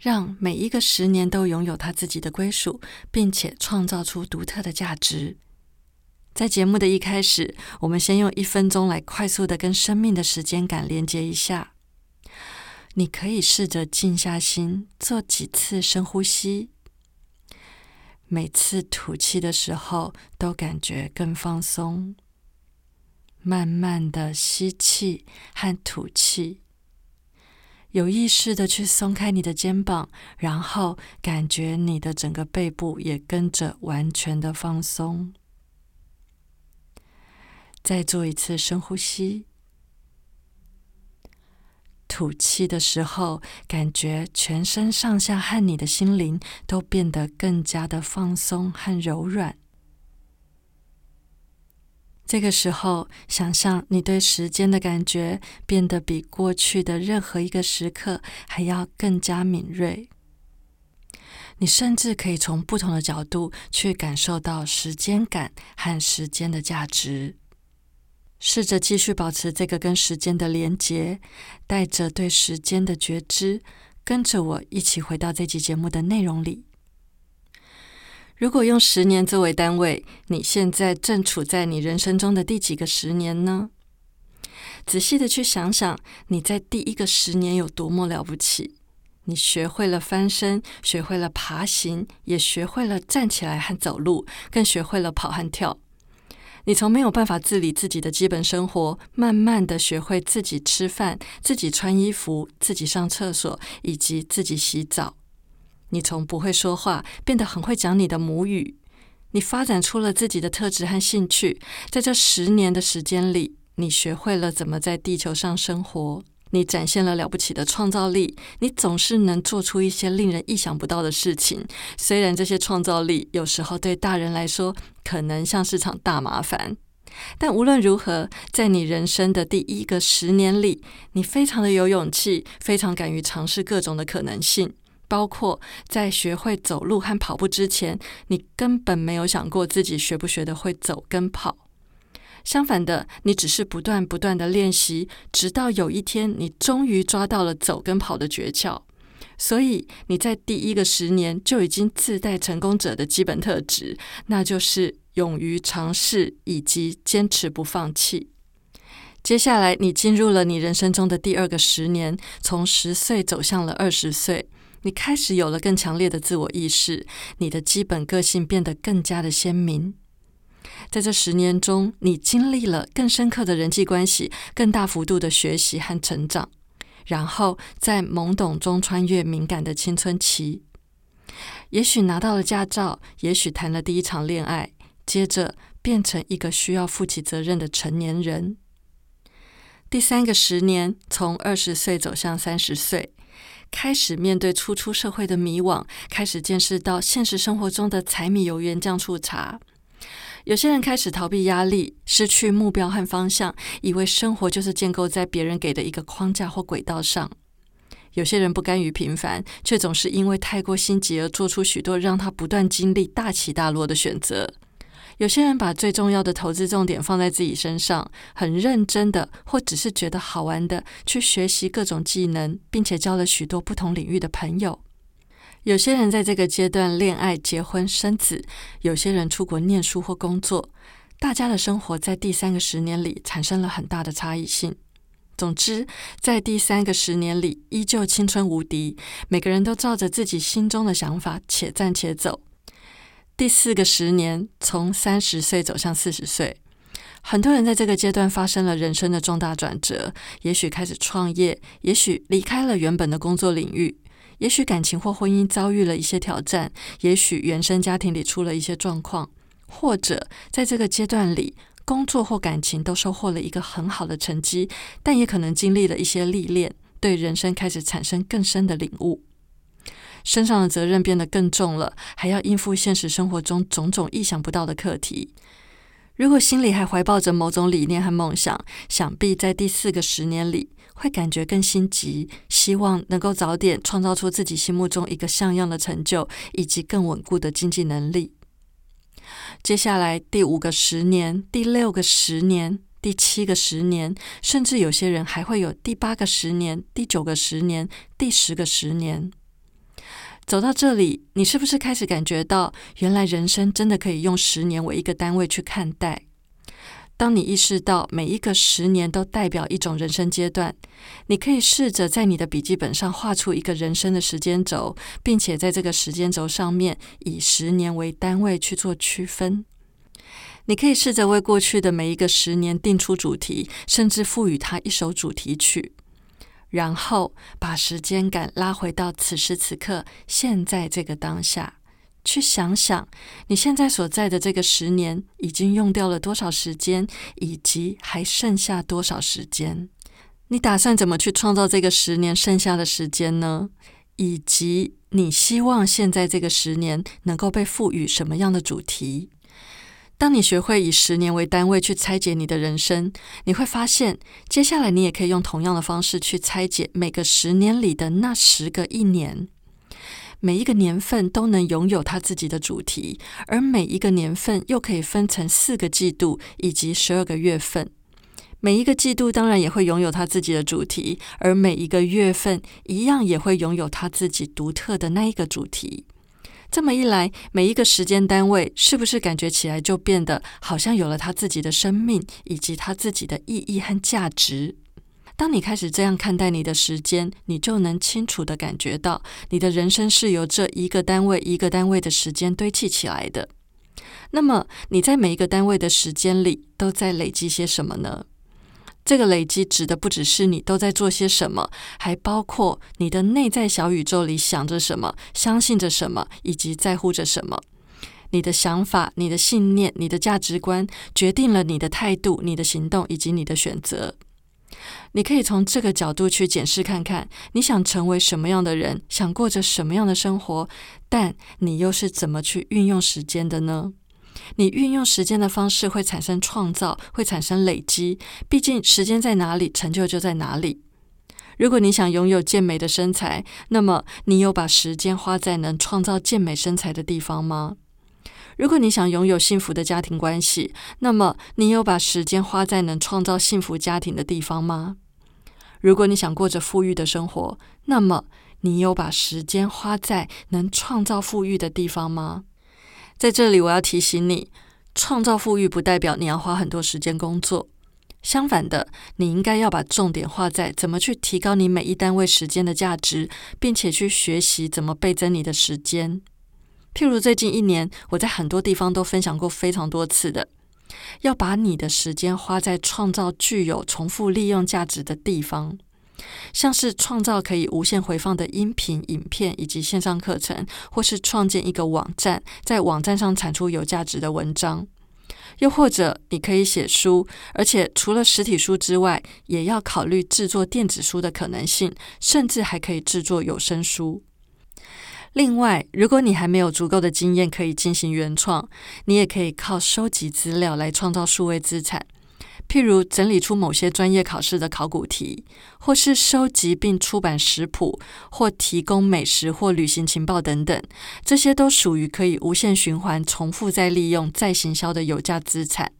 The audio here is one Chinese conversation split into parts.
让每一个十年都拥有他自己的归属，并且创造出独特的价值。在节目的一开始，我们先用一分钟来快速的跟生命的时间感连接一下。你可以试着静下心，做几次深呼吸。每次吐气的时候，都感觉更放松。慢慢的吸气和吐气。有意识的去松开你的肩膀，然后感觉你的整个背部也跟着完全的放松。再做一次深呼吸，吐气的时候，感觉全身上下和你的心灵都变得更加的放松和柔软。这个时候，想象你对时间的感觉变得比过去的任何一个时刻还要更加敏锐。你甚至可以从不同的角度去感受到时间感和时间的价值。试着继续保持这个跟时间的连结，带着对时间的觉知，跟着我一起回到这集节目的内容里。如果用十年作为单位，你现在正处在你人生中的第几个十年呢？仔细的去想想，你在第一个十年有多么了不起？你学会了翻身，学会了爬行，也学会了站起来和走路，更学会了跑和跳。你从没有办法自理自己的基本生活，慢慢的学会自己吃饭、自己穿衣服、自己上厕所，以及自己洗澡。你从不会说话变得很会讲你的母语，你发展出了自己的特质和兴趣。在这十年的时间里，你学会了怎么在地球上生活，你展现了了不起的创造力。你总是能做出一些令人意想不到的事情，虽然这些创造力有时候对大人来说可能像是场大麻烦，但无论如何，在你人生的第一个十年里，你非常的有勇气，非常敢于尝试各种的可能性。包括在学会走路和跑步之前，你根本没有想过自己学不学得会走跟跑。相反的，你只是不断不断的练习，直到有一天你终于抓到了走跟跑的诀窍。所以你在第一个十年就已经自带成功者的基本特质，那就是勇于尝试以及坚持不放弃。接下来，你进入了你人生中的第二个十年，从十岁走向了二十岁。你开始有了更强烈的自我意识，你的基本个性变得更加的鲜明。在这十年中，你经历了更深刻的人际关系、更大幅度的学习和成长，然后在懵懂中穿越敏感的青春期。也许拿到了驾照，也许谈了第一场恋爱，接着变成一个需要负起责任的成年人。第三个十年，从二十岁走向三十岁。开始面对初出社会的迷惘，开始见识到现实生活中的柴米油盐酱醋茶。有些人开始逃避压力，失去目标和方向，以为生活就是建构在别人给的一个框架或轨道上。有些人不甘于平凡，却总是因为太过心急而做出许多让他不断经历大起大落的选择。有些人把最重要的投资重点放在自己身上，很认真的，或只是觉得好玩的去学习各种技能，并且交了许多不同领域的朋友。有些人在这个阶段恋爱、结婚、生子；有些人出国念书或工作。大家的生活在第三个十年里产生了很大的差异性。总之，在第三个十年里，依旧青春无敌，每个人都照着自己心中的想法，且战且走。第四个十年，从三十岁走向四十岁，很多人在这个阶段发生了人生的重大转折。也许开始创业，也许离开了原本的工作领域，也许感情或婚姻遭遇了一些挑战，也许原生家庭里出了一些状况，或者在这个阶段里，工作或感情都收获了一个很好的成绩，但也可能经历了一些历练，对人生开始产生更深的领悟。身上的责任变得更重了，还要应付现实生活中种种意想不到的课题。如果心里还怀抱着某种理念和梦想，想必在第四个十年里会感觉更心急，希望能够早点创造出自己心目中一个像样的成就，以及更稳固的经济能力。接下来第五个十年、第六个十年、第七个十年，甚至有些人还会有第八个十年、第九个十年、第十个十年。走到这里，你是不是开始感觉到，原来人生真的可以用十年为一个单位去看待？当你意识到每一个十年都代表一种人生阶段，你可以试着在你的笔记本上画出一个人生的时间轴，并且在这个时间轴上面以十年为单位去做区分。你可以试着为过去的每一个十年定出主题，甚至赋予它一首主题曲，然后把时间感拉回到此时此刻、现在这个当下。去想想，你现在所在的这个十年已经用掉了多少时间，以及还剩下多少时间？你打算怎么去创造这个十年剩下的时间呢？以及你希望现在这个十年能够被赋予什么样的主题？当你学会以十年为单位去拆解你的人生，你会发现，接下来你也可以用同样的方式去拆解每个十年里的那十个一年。每一个年份都能拥有它自己的主题，而每一个年份又可以分成四个季度以及十二个月份。每一个季度当然也会拥有它自己的主题，而每一个月份一样也会拥有它自己独特的那一个主题。这么一来，每一个时间单位是不是感觉起来就变得好像有了它自己的生命以及它自己的意义和价值？当你开始这样看待你的时间，你就能清楚的感觉到，你的人生是由这一个单位一个单位的时间堆砌起来的。那么，你在每一个单位的时间里都在累积些什么呢？这个累积指的不只是你都在做些什么，还包括你的内在小宇宙里想着什么、相信着什么以及在乎着什么。你的想法、你的信念、你的价值观，决定了你的态度、你的行动以及你的选择。你可以从这个角度去检视看看，你想成为什么样的人，想过着什么样的生活，但你又是怎么去运用时间的呢？你运用时间的方式会产生创造，会产生累积。毕竟时间在哪里，成就就在哪里。如果你想拥有健美的身材，那么你有把时间花在能创造健美身材的地方吗？如果你想拥有幸福的家庭关系，那么你有把时间花在能创造幸福家庭的地方吗？如果你想过着富裕的生活，那么你有把时间花在能创造富裕的地方吗？在这里，我要提醒你，创造富裕不代表你要花很多时间工作。相反的，你应该要把重点画在怎么去提高你每一单位时间的价值，并且去学习怎么倍增你的时间。譬如最近一年，我在很多地方都分享过非常多次的，要把你的时间花在创造具有重复利用价值的地方，像是创造可以无限回放的音频、影片以及线上课程，或是创建一个网站，在网站上产出有价值的文章，又或者你可以写书，而且除了实体书之外，也要考虑制作电子书的可能性，甚至还可以制作有声书。另外，如果你还没有足够的经验可以进行原创，你也可以靠收集资料来创造数位资产。譬如整理出某些专业考试的考古题，或是收集并出版食谱，或提供美食或旅行情报等等，这些都属于可以无限循环、重复再利用、再行销的有价资产。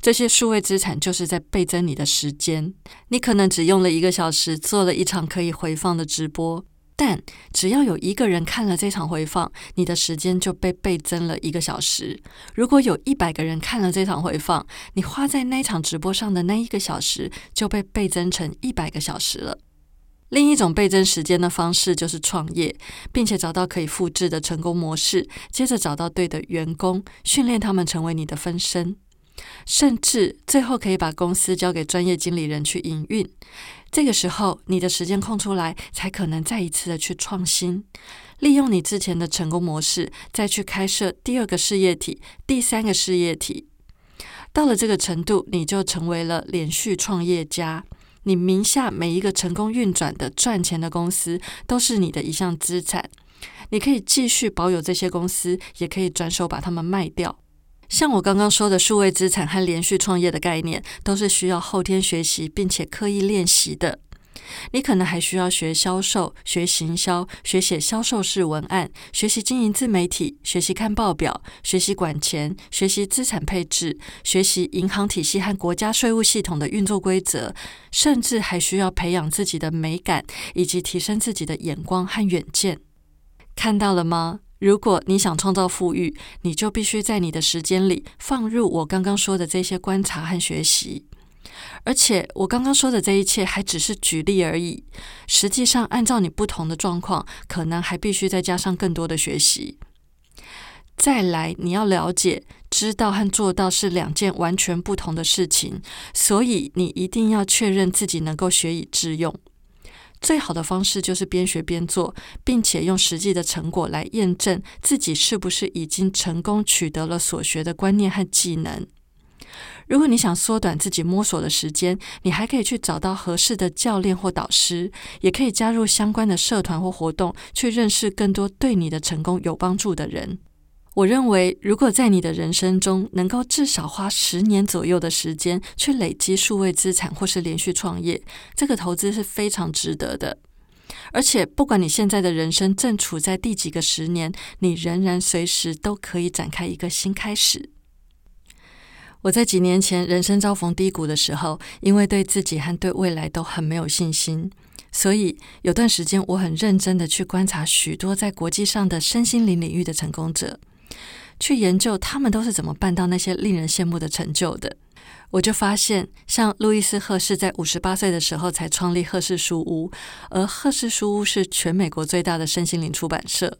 这些数位资产就是在倍增你的时间。你可能只用了一个小时做了一场可以回放的直播。但只要有一个人看了这场回放，你的时间就被倍增了一个小时。如果有一百个人看了这场回放，你花在那场直播上的那一个小时就被倍增成一百个小时了。另一种倍增时间的方式就是创业，并且找到可以复制的成功模式，接着找到对的员工，训练他们成为你的分身。甚至最后可以把公司交给专业经理人去营运。这个时候，你的时间空出来，才可能再一次的去创新，利用你之前的成功模式，再去开设第二个事业体、第三个事业体。到了这个程度，你就成为了连续创业家。你名下每一个成功运转的赚钱的公司，都是你的一项资产。你可以继续保有这些公司，也可以转手把它们卖掉。像我刚刚说的数位资产和连续创业的概念，都是需要后天学习并且刻意练习的。你可能还需要学销售、学行销、学写销售式文案、学习经营自媒体、学习看报表、学习管钱、学习资产配置、学习银行体系和国家税务系统的运作规则，甚至还需要培养自己的美感以及提升自己的眼光和远见。看到了吗？如果你想创造富裕，你就必须在你的时间里放入我刚刚说的这些观察和学习。而且我刚刚说的这一切还只是举例而已，实际上按照你不同的状况，可能还必须再加上更多的学习。再来，你要了解，知道和做到是两件完全不同的事情，所以你一定要确认自己能够学以致用。最好的方式就是边学边做，并且用实际的成果来验证自己是不是已经成功取得了所学的观念和技能。如果你想缩短自己摸索的时间，你还可以去找到合适的教练或导师，也可以加入相关的社团或活动，去认识更多对你的成功有帮助的人。我认为，如果在你的人生中能够至少花十年左右的时间去累积数位资产或是连续创业，这个投资是非常值得的。而且，不管你现在的人生正处在第几个十年，你仍然随时都可以展开一个新开始。我在几年前人生遭逢低谷的时候，因为对自己和对未来都很没有信心。所以有段时间，我很认真的去观察许多在国际上的身心灵领域的成功者。去研究他们都是怎么办到那些令人羡慕的成就的，我就发现，像路易斯·赫氏在五十八岁的时候才创立赫氏书屋，而赫氏书屋是全美国最大的身心灵出版社。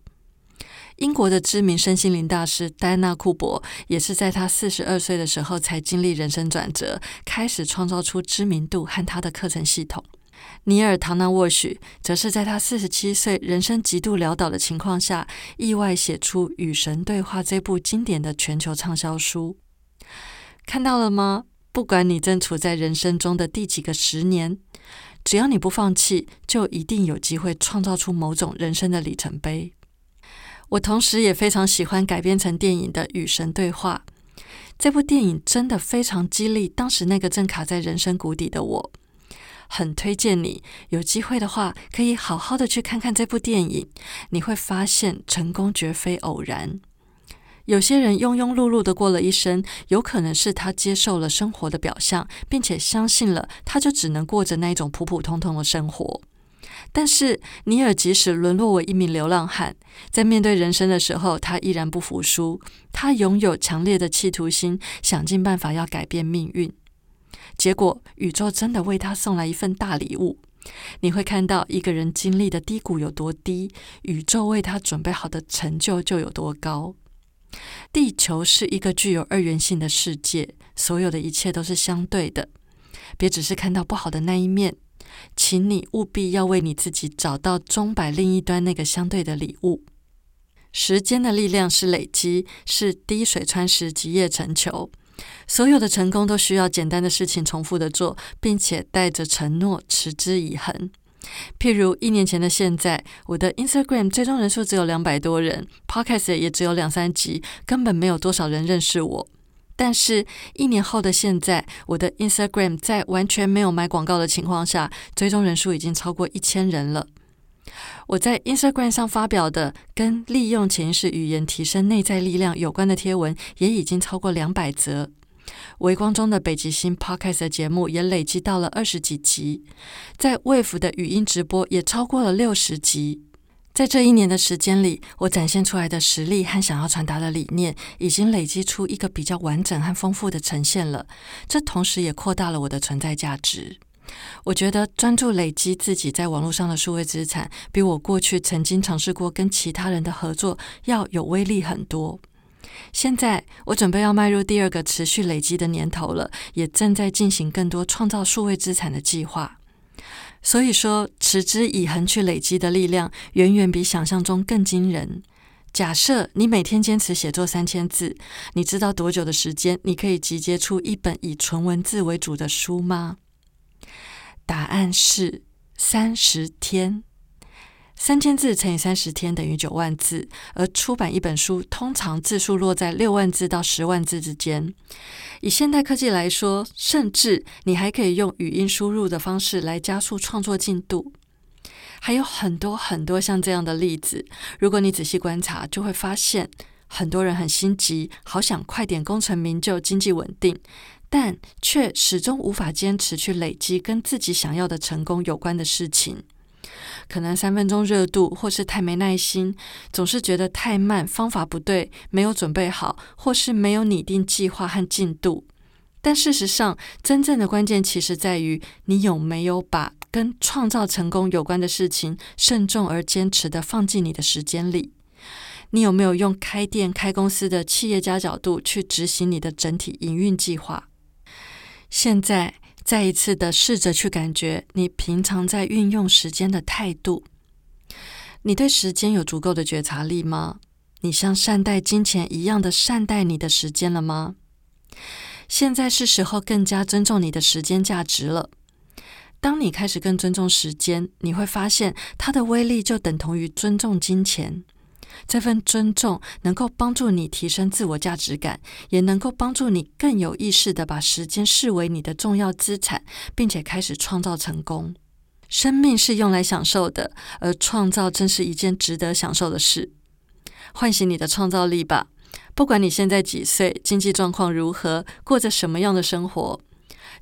英国的知名身心灵大师戴安娜·库珀也是在他四十二岁的时候才经历人生转折，开始创造出知名度和他的课程系统。尼尔·唐纳沃许则是在他四十七岁、人生极度潦倒的情况下，意外写出《与神对话》这部经典的全球畅销书。看到了吗？不管你正处在人生中的第几个十年，只要你不放弃，就一定有机会创造出某种人生的里程碑。我同时也非常喜欢改编成电影的《与神对话》这部电影，真的非常激励当时那个正卡在人生谷底的我。很推荐你，有机会的话，可以好好的去看看这部电影。你会发现，成功绝非偶然。有些人庸庸碌碌的过了一生，有可能是他接受了生活的表象，并且相信了，他就只能过着那一种普普通通的生活。但是尼尔即使沦落为一名流浪汉，在面对人生的时候，他依然不服输。他拥有强烈的企图心，想尽办法要改变命运。结果，宇宙真的为他送来一份大礼物。你会看到一个人经历的低谷有多低，宇宙为他准备好的成就就有多高。地球是一个具有二元性的世界，所有的一切都是相对的。别只是看到不好的那一面，请你务必要为你自己找到钟摆另一端那个相对的礼物。时间的力量是累积，是滴水穿石，积叶成球。所有的成功都需要简单的事情重复的做，并且带着承诺持之以恒。譬如一年前的现在，我的 Instagram 最终人数只有两百多人，Podcast 也只有两三集，根本没有多少人认识我。但是，一年后的现在，我的 Instagram 在完全没有买广告的情况下，最终人数已经超过一千人了。我在 Instagram 上发表的跟利用潜意识语言提升内在力量有关的贴文，也已经超过两百则。微光中的北极星 Podcast 的节目也累积到了二十几集，在 Wave 的语音直播也超过了六十集。在这一年的时间里，我展现出来的实力和想要传达的理念，已经累积出一个比较完整和丰富的呈现了。这同时也扩大了我的存在价值。我觉得专注累积自己在网络上的数位资产，比我过去曾经尝试过跟其他人的合作要有威力很多。现在我准备要迈入第二个持续累积的年头了，也正在进行更多创造数位资产的计划。所以说，持之以恒去累积的力量，远远比想象中更惊人。假设你每天坚持写作三千字，你知道多久的时间你可以集结出一本以纯文字为主的书吗？答案是三十天。三千字乘以三十天等于九万字，而出版一本书通常字数落在六万字到十万字之间。以现代科技来说，甚至你还可以用语音输入的方式来加速创作进度。还有很多很多像这样的例子，如果你仔细观察，就会发现很多人很心急，好想快点功成名就、经济稳定，但却始终无法坚持去累积跟自己想要的成功有关的事情。可能三分钟热度，或是太没耐心，总是觉得太慢，方法不对，没有准备好，或是没有拟定计划和进度。但事实上，真正的关键其实在于你有没有把跟创造成功有关的事情慎重而坚持的放进你的时间里。你有没有用开店、开公司的企业家角度去执行你的整体营运计划？现在。再一次的试着去感觉你平常在运用时间的态度。你对时间有足够的觉察力吗？你像善待金钱一样的善待你的时间了吗？现在是时候更加尊重你的时间价值了。当你开始更尊重时间，你会发现它的威力就等同于尊重金钱。这份尊重能够帮助你提升自我价值感，也能够帮助你更有意识的把时间视为你的重要资产，并且开始创造成功。生命是用来享受的，而创造正是一件值得享受的事。唤醒你的创造力吧！不管你现在几岁，经济状况如何，过着什么样的生活，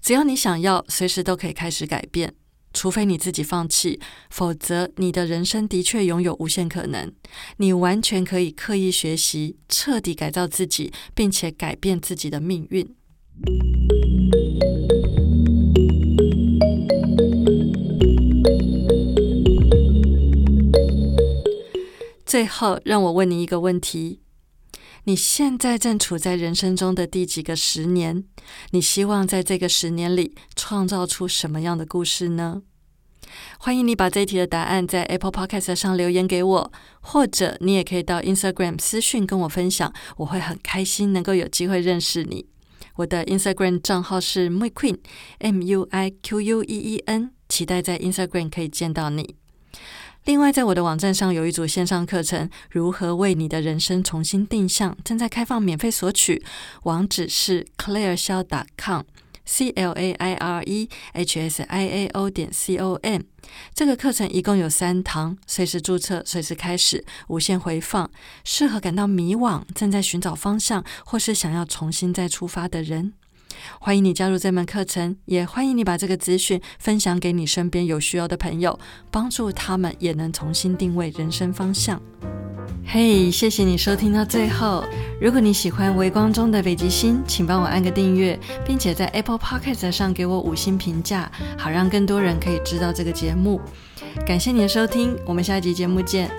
只要你想要，随时都可以开始改变。除非你自己放弃，否则你的人生的确拥有无限可能。你完全可以刻意学习，彻底改造自己，并且改变自己的命运。最后，让我问你一个问题：你现在正处在人生中的第几个十年？你希望在这个十年里创造出什么样的故事呢？欢迎你把这一题的答案在 Apple Podcast 上留言给我，或者你也可以到 Instagram 私讯跟我分享，我会很开心能够有机会认识你。我的 Instagram 账号是 Muiqueen M U I Q U E E N，期待在 Instagram 可以见到你。另外，在我的网站上有一组线上课程，如何为你的人生重新定向，正在开放免费索取，网址是 clairshao.com。c l a i r e h s i a o 点 c o m，这个课程一共有三堂，随时注册，随时开始，无限回放，适合感到迷惘、正在寻找方向，或是想要重新再出发的人。欢迎你加入这门课程，也欢迎你把这个资讯分享给你身边有需要的朋友，帮助他们也能重新定位人生方向。嘿，谢谢你收听到最后。如果你喜欢《微光中的北极星》，请帮我按个订阅，并且在 Apple Podcast 上给我五星评价，好让更多人可以知道这个节目。感谢你的收听，我们下一集节目见。